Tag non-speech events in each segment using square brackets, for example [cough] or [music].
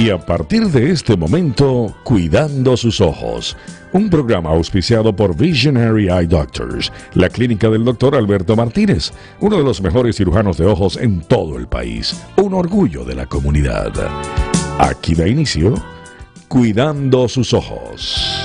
Y a partir de este momento, Cuidando sus ojos, un programa auspiciado por Visionary Eye Doctors, la clínica del doctor Alberto Martínez, uno de los mejores cirujanos de ojos en todo el país, un orgullo de la comunidad. Aquí da inicio, Cuidando sus ojos.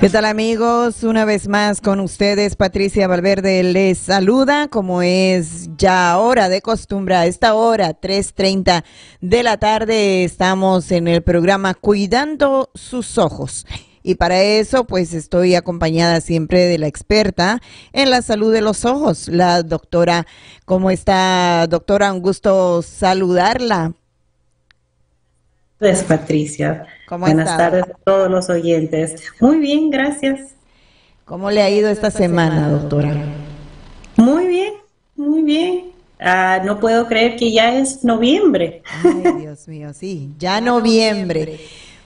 ¿Qué tal amigos? Una vez más con ustedes, Patricia Valverde les saluda, como es ya hora de costumbre, a esta hora, 3.30 de la tarde, estamos en el programa Cuidando sus ojos. Y para eso, pues estoy acompañada siempre de la experta en la salud de los ojos, la doctora. ¿Cómo está, doctora? Un gusto saludarla. Pues Patricia. Buenas tardes a todos los oyentes. Muy bien, gracias. ¿Cómo le ha ido esta semana, doctora? Muy bien, muy bien. Ah, no puedo creer que ya es noviembre. Ay, Dios mío, sí, ya noviembre.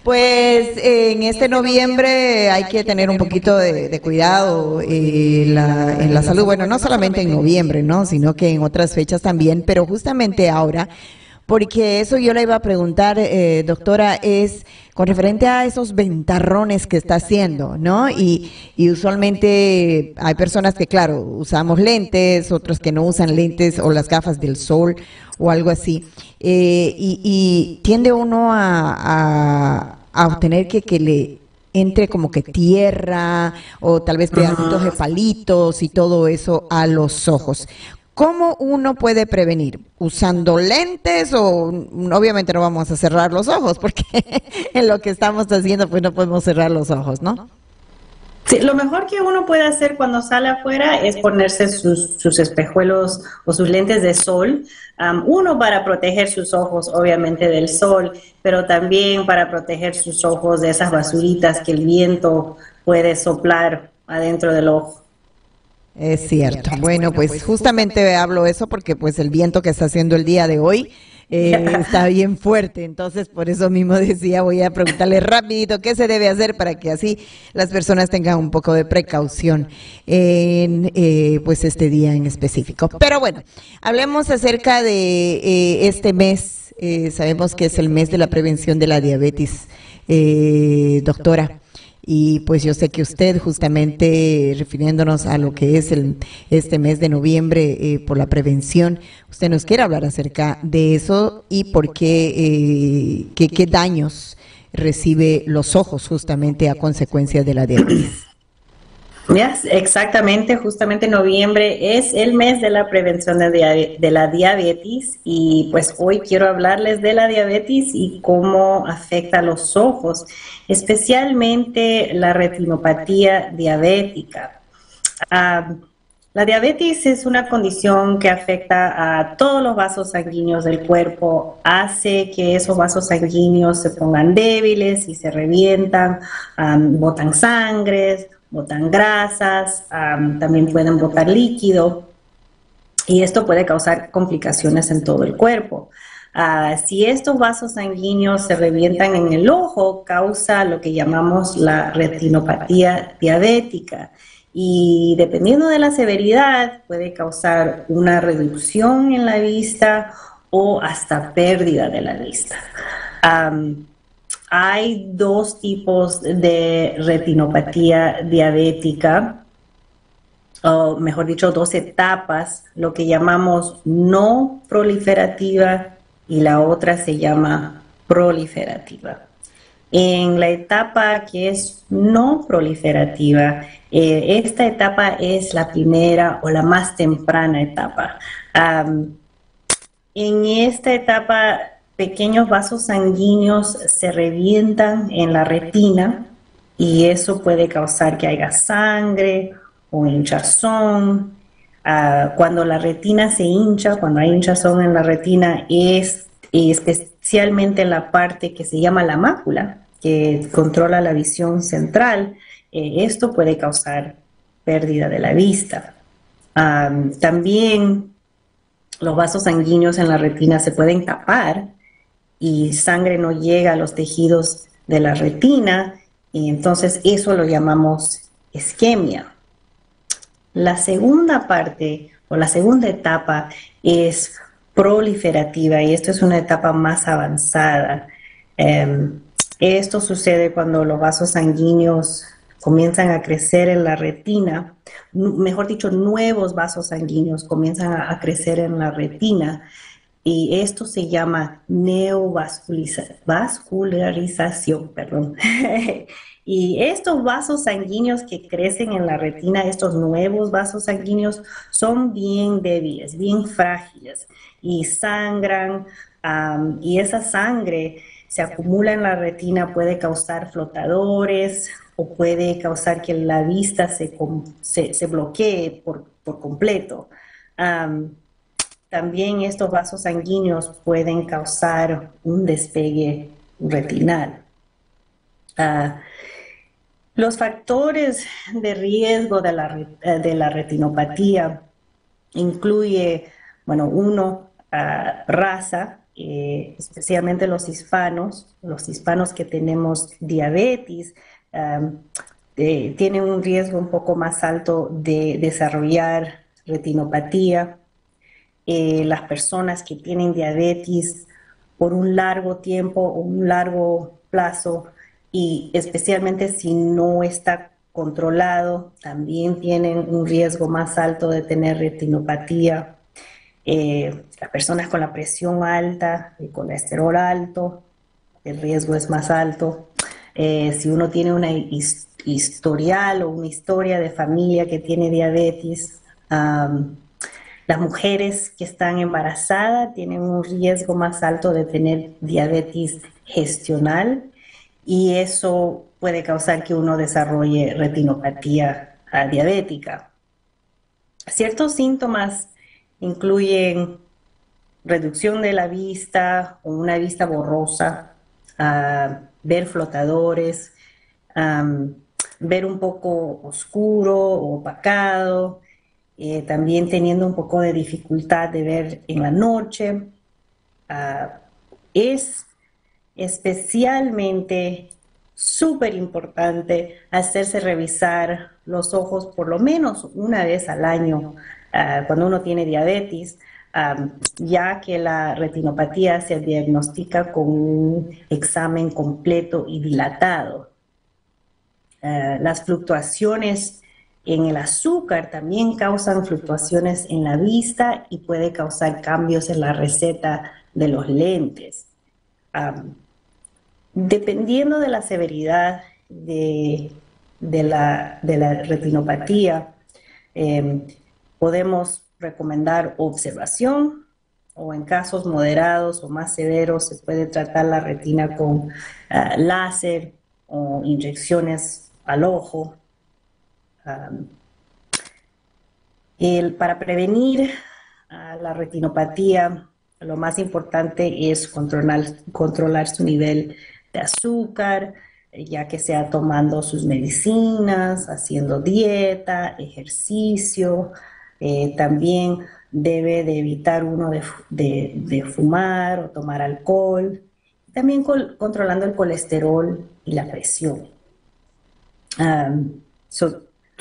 Pues en este noviembre hay que tener un poquito de, cuidado eh, la, en la salud. Bueno, no solamente en noviembre, ¿no? Sino que en otras fechas también, pero justamente ahora porque eso yo le iba a preguntar, eh, doctora, es con referente a esos ventarrones que está haciendo, ¿no? Y, usualmente hay personas que, claro, usamos lentes, otros que no usan lentes o las gafas del sol o algo así. Eh, y, tiende uno a, obtener que, que le entre como que tierra o tal vez pedacitos de palitos y todo eso a los ojos. ¿Cómo uno puede prevenir? ¿Usando lentes o obviamente no vamos a cerrar los ojos porque [laughs] en lo que estamos haciendo pues no podemos cerrar los ojos, ¿no? Sí, lo mejor que uno puede hacer cuando sale afuera es ponerse sus, espejuelos o sus lentes de sol. uno para proteger sus ojos obviamente del sol, pero también para proteger sus ojos de esas basuritas que el viento puede soplar adentro del ojo. Es cierto. Bueno, pues justamente hablo eso porque pues el viento que está haciendo el día de hoy eh, [laughs] está bien fuerte. Entonces, por eso mismo [laughs] decía, voy a preguntarle rapidito qué se debe hacer para que así las personas tengan un poco de precaución en eh, pues este día en específico. Pero bueno, hablemos acerca de eh, este mes. sabemos que es el mes de la prevención de la diabetes, doctora. Y pues yo sé que usted, justamente refiriéndonos a lo que es el, este mes de noviembre eh, por la prevención, usted nos quiere hablar acerca de eso y por qué, eh, qué, qué daños recibe los ojos justamente a consecuencia de la diabetes exactamente, justamente noviembre es el mes de la prevención de, la diabetes y pues hoy quiero hablarles de la diabetes y cómo afecta a los ojos, especialmente la retinopatía diabética. Ah, la diabetes es una condición que afecta a todos los vasos sanguíneos del cuerpo, hace que esos vasos sanguíneos se pongan débiles y se revientan, botan sangre, botan grasas, también pueden botar líquido y esto puede causar complicaciones en todo el cuerpo. Ah, si estos vasos sanguíneos se revientan en el ojo, causa lo que llamamos la retinopatía diabética y dependiendo de la severidad puede causar una reducción en la vista o hasta pérdida de la vista. Hay dos tipos de retinopatía diabética, o mejor dicho, dos etapas, lo que llamamos no proliferativa y la otra se llama proliferativa. En la etapa que es no proliferativa, eh, esta etapa es la primera o la más temprana etapa. en esta etapa pequeños vasos sanguíneos se revientan en la retina y eso puede causar que haya sangre o hinchazón. Ah, cuando la retina se hincha, cuando hay hinchazón en la retina, es especialmente en la parte que se llama la mácula, que controla la visión central, eh, esto puede causar pérdida de la vista. Ah, también los vasos sanguíneos en la retina se pueden tapar y sangre no llega a los tejidos de la retina y entonces eso lo llamamos isquemia. La segunda parte o la segunda etapa es proliferativa y esto es una etapa más avanzada. Em, esto sucede cuando los vasos sanguíneos comienzan a crecer en la retina, mejor dicho, nuevos vasos sanguíneos comienzan a, crecer en la retina y esto se llama neovascularización, perdón. [laughs] y estos vasos sanguíneos que crecen en la retina, estos nuevos vasos sanguíneos, son bien débiles, bien frágiles y sangran y esa sangre se acumula en la retina, puede causar flotadores, o puede causar que la vista se, se, bloquee por, completo. También estos vasos sanguíneos pueden causar un despegue retinal. Ah, los factores de riesgo de la, la retinopatía incluye, bueno, uno, ah, raza, eh, especialmente los hispanos, los hispanos que tenemos diabetes, tienen un riesgo un poco más alto de desarrollar retinopatía. Eh, las personas que tienen diabetes por un largo tiempo o un largo plazo y especialmente si no está controlado, también tienen un riesgo más alto de tener retinopatía. Eh, las personas con la presión alta, el colesterol alto, el riesgo es más alto. Eh, si uno tiene una historial o una historia de familia que tiene diabetes, las mujeres que están embarazadas tienen un riesgo más alto de tener diabetes gestional y eso puede causar que uno desarrolle retinopatía diabética. Ciertos síntomas incluyen reducción de la vista o una vista borrosa, ver flotadores, ver un poco oscuro o opacado, eh, también teniendo un poco de dificultad de ver en la noche. Ah, es especialmente súper importante hacerse revisar los ojos por lo menos una vez al año ah, cuando uno tiene diabetes ya que la retinopatía se diagnostica con un examen completo y dilatado. Las fluctuaciones en el azúcar también causan fluctuaciones en la vista y puede causar cambios en la receta de los lentes. dependiendo de la severidad de, la, retinopatía, em, podemos recomendar observación o en casos moderados o más severos se puede tratar la retina con ah, láser o inyecciones al ojo. Para prevenir la retinopatía, lo más importante es controlar, controlar su nivel de azúcar, ya que sea tomando sus medicinas, haciendo dieta, ejercicio, eh, también debe de evitar uno de, fumar o tomar alcohol. También controlando el colesterol y la presión.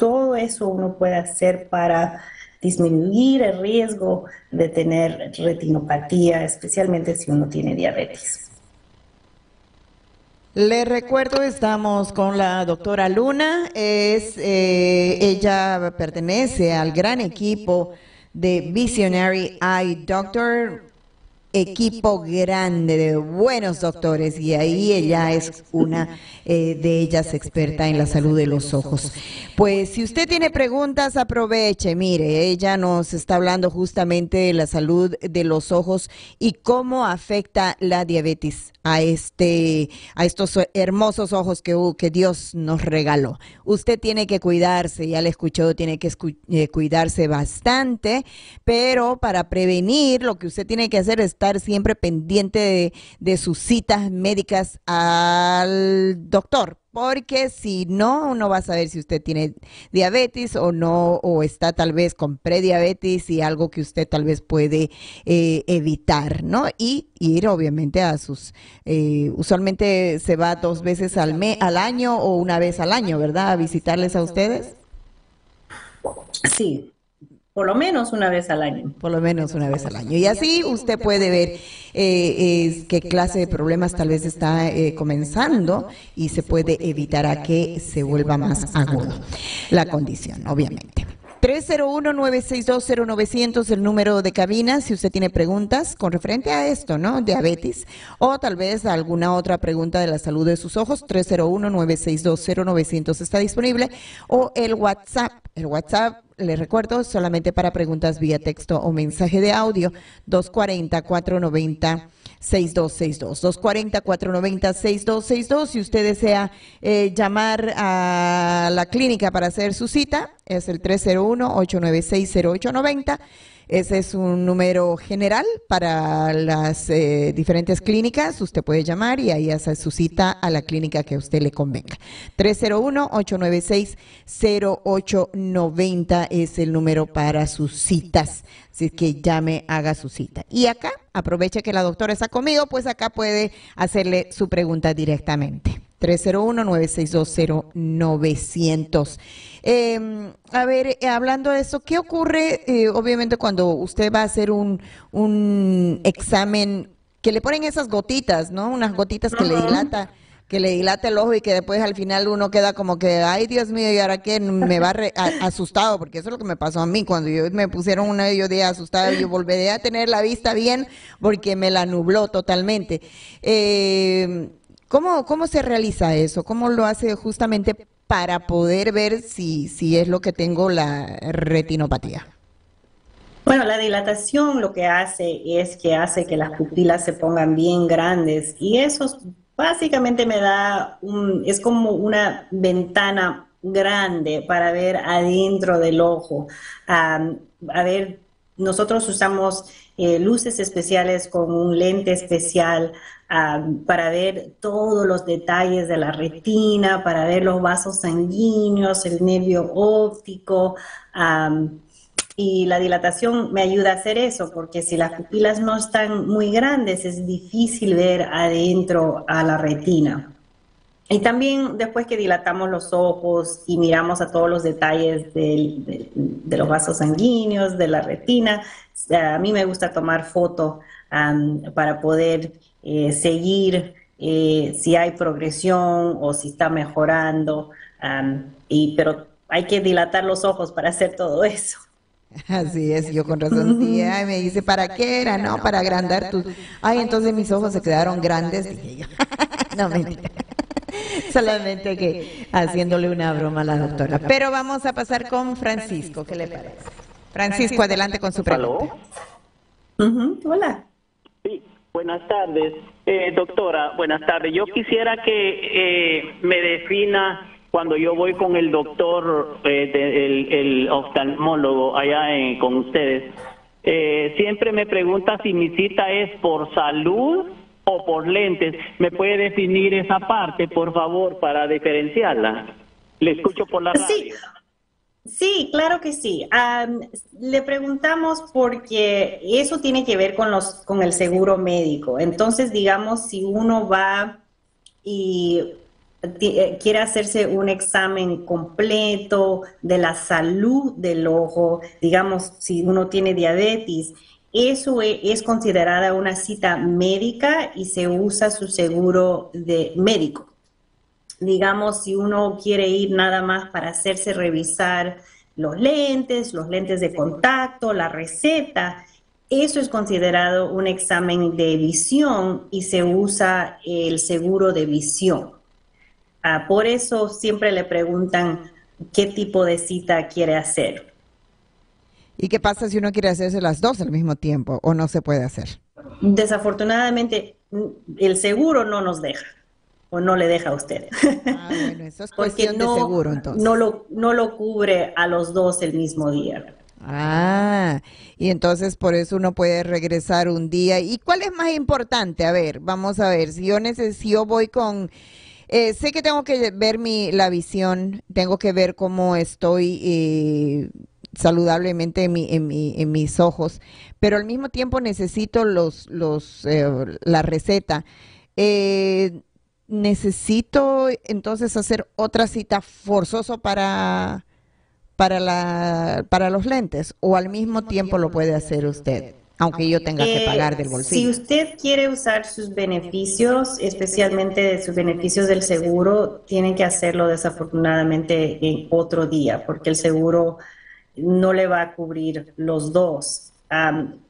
Todo eso uno puede hacer para disminuir el riesgo de tener retinopatía, especialmente si uno tiene diabetes. Le recuerdo, estamos con la doctora Luna, es, eh, ella pertenece al gran equipo de Visionary Eye Doctor, equipo grande de buenos doctores y ahí ella es una eh, de ellas experta en la salud de los ojos. Pues si usted tiene preguntas, aproveche. Mire, ella nos está hablando justamente de la salud de los ojos y cómo afecta la diabetes a este a estos hermosos ojos que, Dios nos regaló. Usted tiene que cuidarse, ya le escuchó, tiene que eh, cuidarse bastante, pero para prevenir lo que usted tiene que hacer es estar siempre pendiente de, de sus citas médicas al doctor, porque si no, uno va a saber si usted tiene diabetes o no, o está tal vez con prediabetes y algo que usted tal vez puede eh, evitar, ¿no? Y ir obviamente a sus, eh, usualmente se va dos veces al, mes, al año o una vez al año, ¿verdad? A visitarles a ustedes. Sí, por lo menos una vez al año. Por lo menos una vez al año. Y así usted puede ver eh, qué clase de problemas tal vez está eh, comenzando y se puede evitar a que se vuelva más agudo la condición, obviamente. 301-962-0900, el número de cabina, si usted tiene preguntas con referente a esto, ¿no? Diabetes, o tal vez alguna otra pregunta de la salud de sus ojos, 301-962-0900 está disponible, o el WhatsApp, el WhatsApp les recuerdo, solamente para preguntas vía texto o mensaje de audio, 240-490. 6262 240 490 6262 si usted desea eh, llamar a la clínica para hacer su cita es el 301 896 0890 ese es un número general para las eh, diferentes clínicas. Usted puede llamar y ahí hace su cita a la clínica que a usted le convenga. 301-896-0890 es el número para sus citas. Así que llame, haga su cita. Y acá, aproveche que la doctora está conmigo, pues acá puede hacerle su pregunta directamente. 301-9620900. Eh, a ver, eh, hablando de eso, ¿qué ocurre eh, obviamente cuando usted va a hacer un, un examen que le ponen esas gotitas, ¿no? Unas gotitas que le dilata que le dilata el ojo y que después al final uno queda como que, ay Dios mío, ¿y ahora qué? Me va asustado, porque eso es lo que me pasó a mí, cuando yo me pusieron una yo día asustada, yo volveré a tener la vista bien porque me la nubló totalmente. Eh, ¿Cómo, ¿Cómo se realiza eso? ¿Cómo lo hace justamente para poder ver si, si es lo que tengo la retinopatía? Bueno, la dilatación lo que hace es que hace que las pupilas se pongan bien grandes y eso básicamente me da un, es como una ventana grande para ver adentro del ojo, a ver nosotros usamos eh, luces especiales con un lente especial para ver todos los detalles de la retina, para ver los vasos sanguíneos, el nervio óptico. y la dilatación me ayuda a hacer eso, porque si las pupilas no están muy grandes, es difícil ver adentro a la retina. Y también después que dilatamos los ojos y miramos a todos los detalles de, los vasos sanguíneos, de la retina, a mí me gusta tomar fotos para poder eh, seguir eh, si hay progresión o si está mejorando. y, pero hay que dilatar los ojos para hacer todo eso. Así es, yo con razón sí, me dice, ¿para qué era? No, para agrandar tus... Ay, entonces mis ojos se quedaron grandes. [laughs] [laughs] no, mentira. [laughs] Solamente que haciéndole una broma a la doctora. Pero vamos a pasar con Francisco, ¿qué le parece? Francisco, adelante con su pregunta. Hola. Sí, buenas tardes. Eh, doctora, buenas tardes. Yo quisiera que eh, me defina cuando yo voy con el doctor, eh, el, oftalmólogo allá con ustedes. siempre me pregunta si mi cita es por salud o por lentes. ¿Me puede definir esa parte, por favor, para diferenciarla? Le escucho por la radio. Sí. claro que sí. le preguntamos porque eso tiene que ver con los con el seguro médico. Entonces, digamos, si uno va y eh, quiere hacerse un examen completo de la salud del ojo, digamos, si uno tiene diabetes, eso e, es considerada una cita médica y se usa su seguro de médico. Digamos, si uno quiere ir nada más para hacerse revisar los lentes, los lentes de contacto, la receta, eso es considerado un examen de visión y se usa el seguro de visión. Ah, por eso siempre le preguntan qué tipo de cita quiere hacer. ¿Y qué pasa si uno quiere hacerse las dos al mismo tiempo o no se puede hacer? Desafortunadamente, el seguro no nos deja o no le deja a usted. Ah, bueno, eso es [laughs] Porque no, de seguro entonces. No lo, no lo cubre a los dos el mismo día. Ah, y entonces por eso uno puede regresar un día. ¿Y cuál es más importante? A ver, vamos a ver, si yo necesito, voy con... Eh, sé que tengo que ver mi, la visión, tengo que ver cómo estoy eh, saludablemente en, mi, en, mi, en mis ojos, pero al mismo tiempo necesito los, los, eh, la receta. Eh, necesito entonces hacer otra cita forzoso para, para, la, para los lentes o al mismo tiempo lo puede hacer usted? aunque yo tenga que pagar del bolsillo. Si usted quiere usar sus beneficios, especialmente sus beneficios del seguro, tiene que hacerlo desafortunadamente en otro día, porque el seguro no le va a cubrir los dos.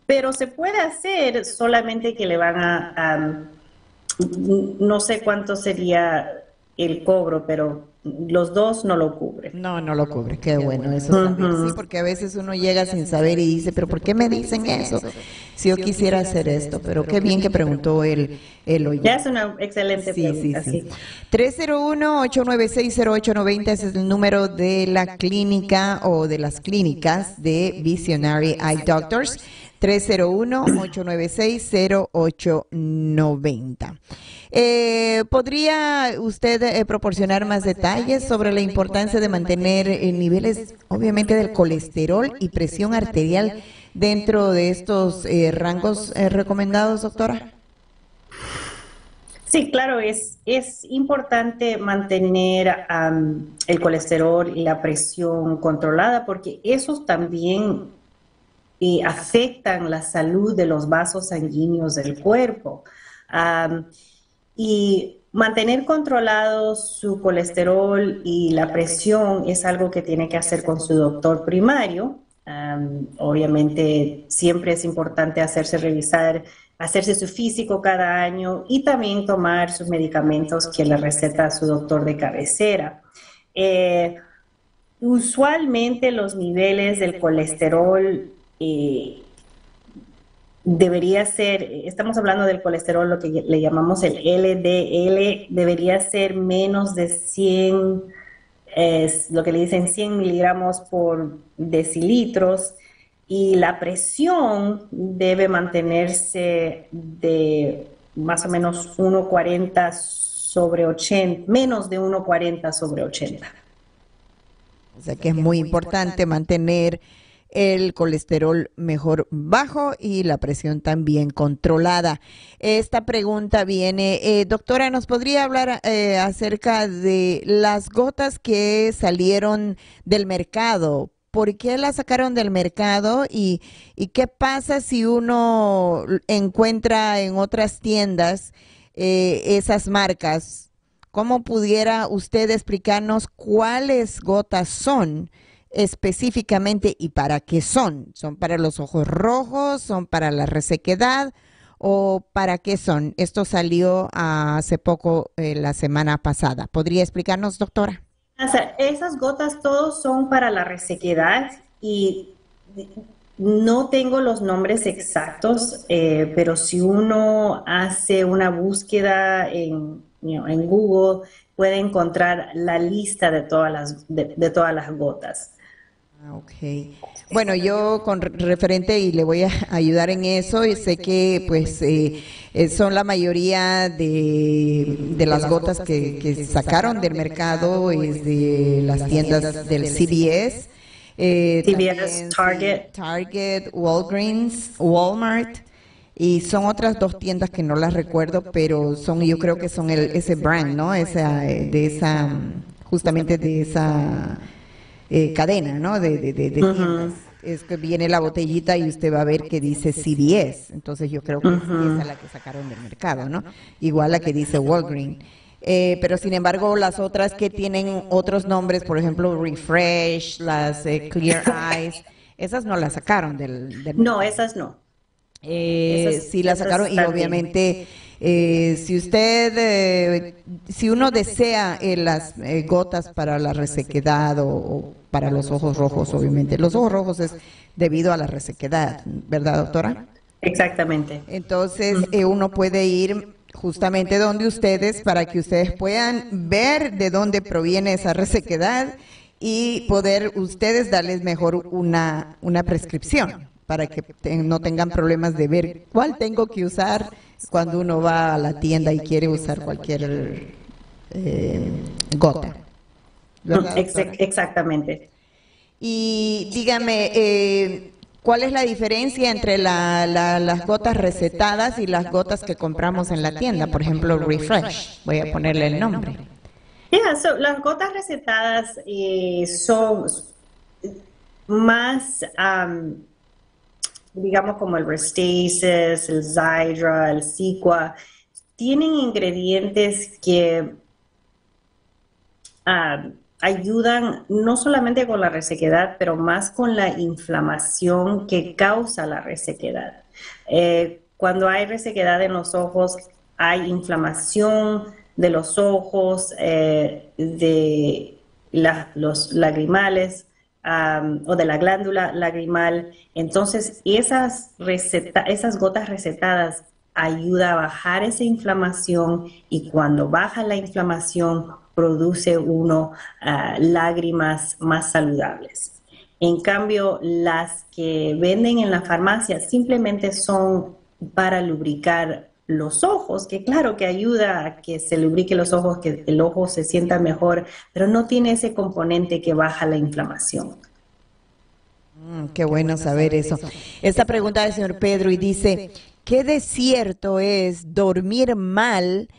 pero se puede hacer solamente que le van a, no sé cuánto sería el cobro, pero los dos no lo cubren. No, no lo cubre. Qué bueno eso Sí, porque a veces uno llega sin saber y dice, pero ¿por qué me dicen eso? Si yo quisiera hacer esto, pero qué bien que preguntó él, él hoy. Ya es una excelente sí, pregunta. Sí, sí. 301-896-0890 es el número de la clínica o de las clínicas de Visionary Eye Doctors. 301-896-0890. Eh, ¿Podría usted eh, proporcionar más detalles sobre la importancia de mantener eh, niveles, obviamente, del colesterol y presión arterial dentro de estos eh, rangos recomendados, doctora? Sí, claro, es, es importante mantener el colesterol y la presión controlada porque esos también afectan la salud de los vasos sanguíneos del cuerpo. Y mantener controlado su colesterol y la presión es algo que tiene que hacer con su doctor primario. obviamente siempre es importante hacerse revisar, hacerse su físico cada año y también tomar sus medicamentos que le receta su doctor de cabecera. Eh, usualmente los niveles del colesterol eh, debería ser, estamos hablando del colesterol, lo que le llamamos el LDL, debería ser menos de 100, es lo que le dicen 100 miligramos por decilitros, y la presión debe mantenerse de más o menos 1,40 sobre 80, menos de 1,40 sobre 80. O sea que es muy importante mantener el colesterol mejor bajo y la presión también controlada. Esta pregunta viene, eh, doctora, ¿nos podría hablar eh, acerca de las gotas que salieron del mercado? ¿Por qué las sacaron del mercado y, y qué pasa si uno encuentra en otras tiendas eh, esas marcas? ¿Cómo pudiera usted explicarnos cuáles gotas son? Específicamente y para qué son. ¿Son para los ojos rojos? ¿Son para la resequedad? ¿O para qué son? Esto salió hace poco, eh, la semana pasada. ¿Podría explicarnos, doctora? esas gotas todos son para la resequedad y no tengo los nombres exactos, eh, pero si uno hace una búsqueda en, en Google, puede encontrar la lista de todas las, de todas las gotas. Ah, ok. Bueno, yo con referente y le voy a [laughs] ayudar en eso, y sé que pues eh, eh, son la mayoría de, de las gotas que, que, sacaron del mercado, es de las tiendas del CBS. Eh, CBS, Target. Target, Walgreens, Walmart. Y son otras dos tiendas que no las recuerdo, pero son, yo creo que son el, ese brand, ¿no? Esa, de esa, justamente de esa eh, cadena, ¿no? De, de, de, Es que viene la botellita y usted va a ver que dice CBS. Entonces yo creo que es esa la que sacaron del mercado, ¿no? Igual la que dice Walgreen. Eh, pero sin embargo, las otras que tienen otros nombres, por ejemplo, Refresh, las eh, Clear Eyes, esas no las sacaron del, del No, esas no. Eh, sí las sacaron y obviamente eh, si usted, eh, si uno desea eh, las gotas para la resequedad o, para los ojos rojos, obviamente, los ojos rojos es debido a la resequedad, ¿verdad, doctora? Exactamente. Entonces, uno puede ir justamente donde ustedes para que ustedes puedan ver de dónde proviene esa resequedad y poder ustedes darles mejor una, una prescripción para que no tengan problemas de ver cuál tengo que usar cuando uno va a la tienda y quiere usar cualquier eh, gota. Exactamente. Y dígame, eh, ¿cuál es la diferencia entre las gotas recetadas y las gotas que compramos en la tienda? Por ejemplo, Refresh. Voy a ponerle el nombre. las gotas recetadas eh, son más, digamos como el Restasis, el Zydra, el Ciqua, tienen ingredientes que ayudan no solamente con la resequedad, pero más con la inflamación que causa la resequedad. Eh, cuando hay resequedad en los ojos, hay inflamación de los ojos, eh, de los lagrimales o de la glándula lagrimal. Entonces, esas, esas gotas recetadas ayuda a bajar esa inflamación y cuando baja la inflamación produce uno ah, lágrimas más saludables. En cambio, las que venden en la farmacia simplemente son para lubricar los ojos, que claro que ayuda a que se lubrique los ojos, que el ojo se sienta mejor, pero no tiene ese componente que baja la inflamación. Mm, qué, bueno saber eso. Esta pregunta del señor Pedro y dice, ¿qué de cierto es dormir mal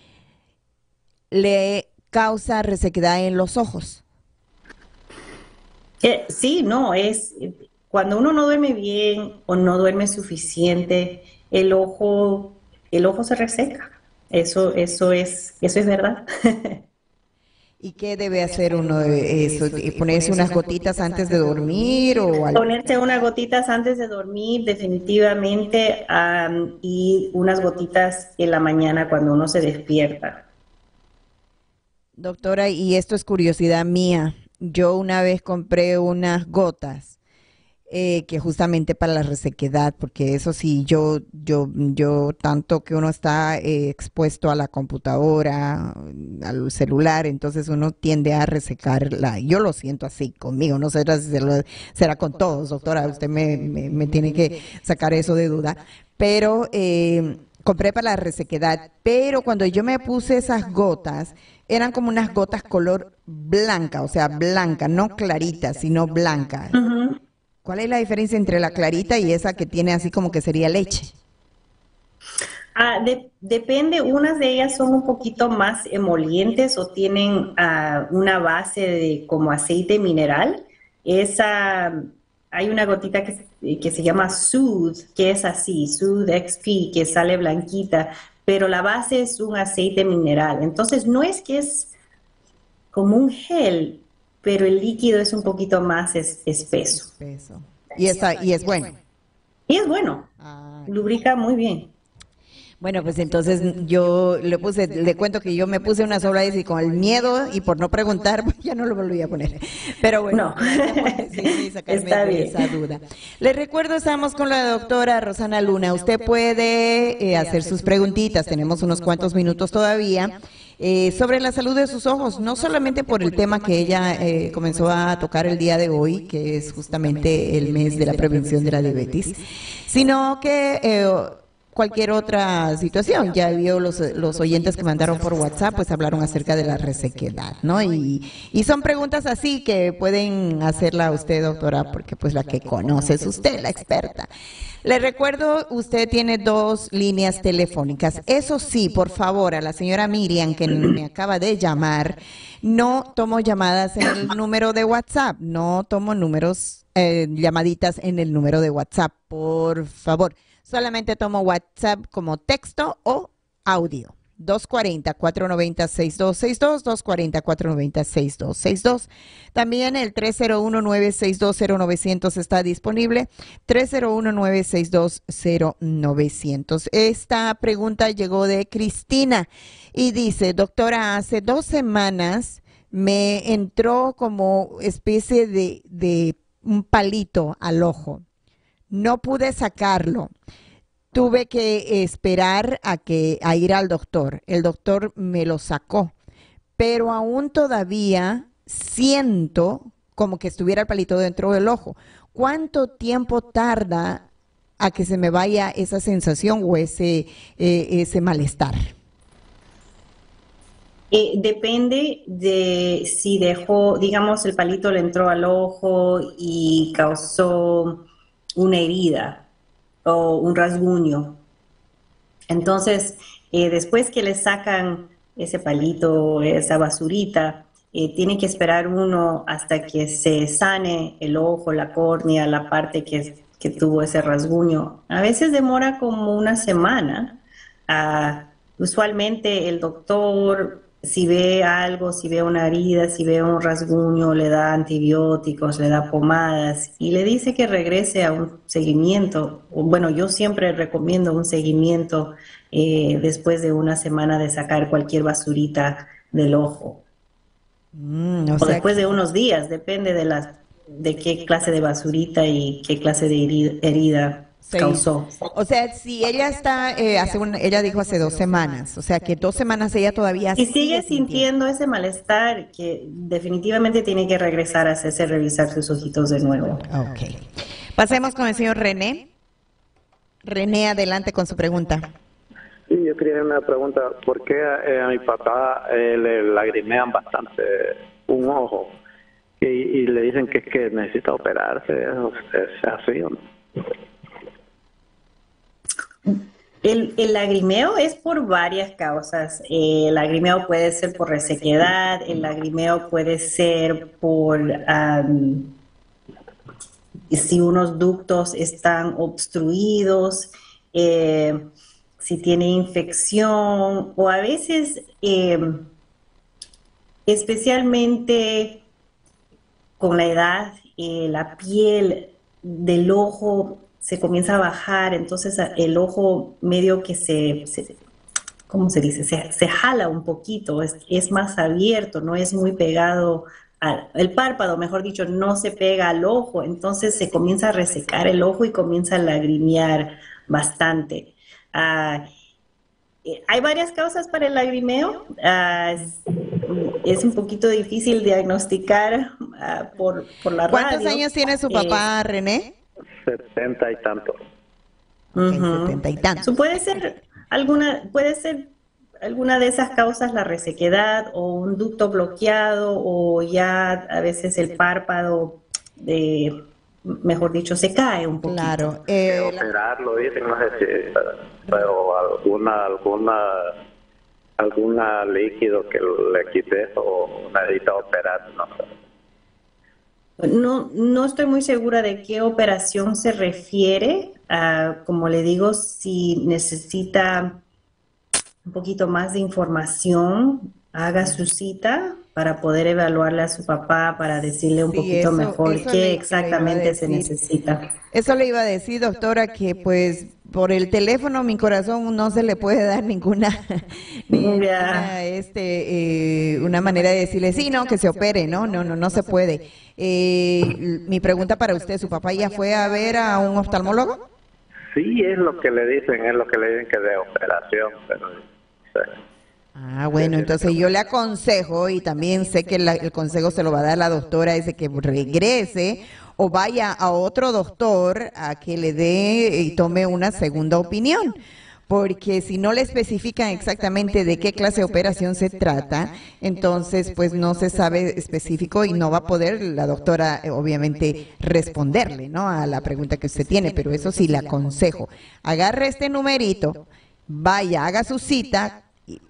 le causa resequedad en los ojos? Eh, sí, no, es cuando uno no duerme bien o no duerme suficiente, el ojo, el ojo se reseca. Eso, eso es, eso es verdad. [laughs] ¿Y qué debe hacer uno de eso? ¿Ponerse unas gotitas antes de dormir o algo? Ponerse unas gotitas antes de dormir, definitivamente, y unas gotitas en la mañana cuando uno se despierta. Doctora, y esto es curiosidad mía. Yo una vez compré unas gotas eh, que justamente para la resequedad, porque eso sí, yo, yo, yo tanto que uno está eh, expuesto a la computadora, al celular, entonces uno tiende a resecarla. Yo lo siento así conmigo, no sé si será con todos, doctora, usted me, me, tiene que sacar eso de duda, pero eh, compré para la resequedad, pero cuando yo me puse esas gotas, eran como unas gotas color blanca, o sea, blanca, no clarita, sino blanca. ¿Cuál es la diferencia entre la clarita y esa que tiene así como que sería leche? Ah, depende, unas de ellas son un poquito más emolientes o tienen ah, una base de como aceite mineral. Esa, hay una gotita que, que se llama Soothe, que es así, Soothe XP, que sale blanquita, pero la base es un aceite mineral. Entonces no es que es como un gel, pero el líquido es un poquito más espeso. Y, y es bueno. Y es bueno. Lubrica muy bien. Bueno, pues entonces yo le puse, le cuento que yo me puse una sola y con el miedo y por no preguntar, [laughs] pues ya no lo volví a poner. Pero bueno, [laughs] [laughs] está bien. esa duda. Le recuerdo, estamos con la doctora Rosana Luna. Usted puede eh, hacer sus preguntitas, tenemos unos cuantos minutos todavía. Eh, sobre la salud de sus ojos, no solamente por el tema que ella eh, comenzó a tocar el día de hoy, que es justamente el mes de la prevención de la diabetes, sino que eh, cualquier otra situación. Ya vio los, los oyentes que mandaron por WhatsApp, pues hablaron acerca de la resequedad, ¿no? Y, y son preguntas así que pueden hacerla usted, doctora, porque pues la que conoce es usted, la experta. Le recuerdo, usted tiene dos líneas telefónicas. Eso sí, por favor, a la señora Miriam, que me acaba de llamar, no tomo llamadas en el número de WhatsApp, no tomo números, eh, llamaditas en el número de WhatsApp, por favor. Solamente tomo WhatsApp como texto o audio. 240-490-6262, 240-490-6262. También el 301-962-0900 está disponible, 301-962-0900. Esta pregunta llegó de Cristina y dice, doctora, hace dos semanas me entró como especie de, de un palito al ojo. No pude sacarlo tuve que esperar a que a ir al doctor. El doctor me lo sacó, pero aún todavía siento como que estuviera el palito dentro del ojo. ¿Cuánto tiempo tarda a que se me vaya esa sensación o ese, eh, ese malestar? Eh, depende de si dejó, digamos, el palito le entró al ojo y causó una herida o un rasguño. Entonces, eh, después que le sacan ese palito, esa basurita, eh, tiene que esperar uno hasta que se sane el ojo, la córnea, la parte que, que tuvo ese rasguño. A veces demora como una semana. Ah, usualmente el doctor si ve algo, si ve una herida, si ve un rasguño, le da antibióticos, le da pomadas y le dice que regrese a un seguimiento. Bueno, yo siempre recomiendo un seguimiento eh, después de una semana de sacar cualquier basurita del ojo. Mm, o, después de unos días, depende de, las, de qué clase de basurita y qué clase de herida causó. O sea, si ella está, eh, hace un, ella dijo hace dos semanas, o sea que dos semanas ella todavía y sigue, sintiendo, ese malestar, que definitivamente tiene que regresar a hacerse revisar sus ojitos de nuevo. Ok. Pasemos con el señor René. René, adelante con su pregunta. Sí, yo quería una pregunta. ¿Por qué eh, a mi papá eh, le lagrimean bastante un ojo? Y, le dicen que es que necesita operarse. ¿Es así o no? El, lagrimeo es por varias causas. Eh, el lagrimeo puede ser por resequedad, el lagrimeo puede ser por si unos ductos están obstruidos, eh, si tiene infección o a veces, eh, especialmente con la edad, la piel del ojo se comienza a bajar, entonces el ojo medio que se, ¿cómo se dice? Se, jala un poquito, es, más abierto, no es muy pegado al el párpado, mejor dicho, no se pega al ojo, entonces se comienza a resecar el ojo y comienza a lagrimear bastante. Ah, eh, hay varias causas para el lagrimeo. Ah, es, un poquito difícil diagnosticar ah, por, por la ¿Cuántos años tiene su papá, eh, René? Setenta y tantos. setenta y tantos. puede ser alguna, puede ser alguna de esas causas la resequedad o un ducto bloqueado o ya a veces el párpado de mejor dicho se cae un poquito. Claro. Eh, operarlo dicen no sé si pero alguna alguna alguna líquido que le quite o necesita operar no sé. No, no estoy muy segura de qué operación se refiere. como le digo, si necesita un poquito más de información, haga su cita para poder evaluarle a su papá, para decirle un poquito mejor qué exactamente se necesita. Eso le iba a decir, doctora, que pues por el teléfono mi corazón no se le puede dar [laughs] ninguna, este, eh, una manera de decirle sí, no, que se opere, no, no, no, no se puede. Eh, mi pregunta para usted, ¿su papá ya fue a ver a un oftalmólogo? Sí, es lo que le dicen, es lo que le dicen que de operación, pero... Ah, bueno, entonces yo le aconsejo y también sé que el consejo se lo va a dar la doctora, de que regrese o vaya a otro doctor a que le dé y tome una segunda opinión. Porque si no le especifican exactamente de qué clase de operación se trata, entonces pues no se sabe específico y no va a poder la doctora eh, obviamente responderle, ¿no? A la pregunta que usted tiene, pero eso sí le aconsejo. Agarre este numerito, vaya, haga su cita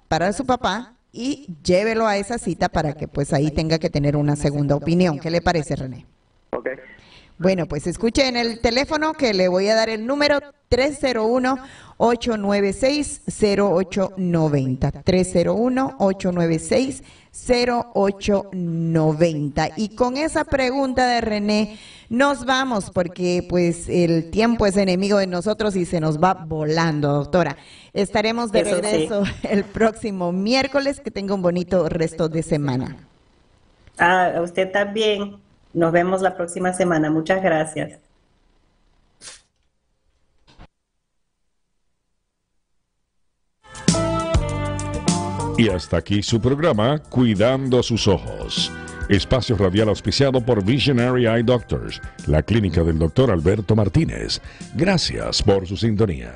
para su papá y llévelo a esa cita para que pues ahí tenga que tener una segunda opinión. ¿Qué le parece, René? Bueno, pues escuche en el teléfono que le voy a dar el número 301-896-0890. 301-896-0890. Y con esa pregunta de René nos vamos porque pues el tiempo es enemigo de nosotros y se nos va volando, doctora. Estaremos de regreso [laughs] el próximo miércoles. Que tenga un bonito resto de semana. Ah, a usted también. Nos vemos la próxima semana. Muchas gracias. Y hasta aquí su programa Cuidando sus ojos. Espacio radial auspiciado por Visionary Eye Doctors, la clínica del doctor Alberto Martínez. Gracias por su sintonía.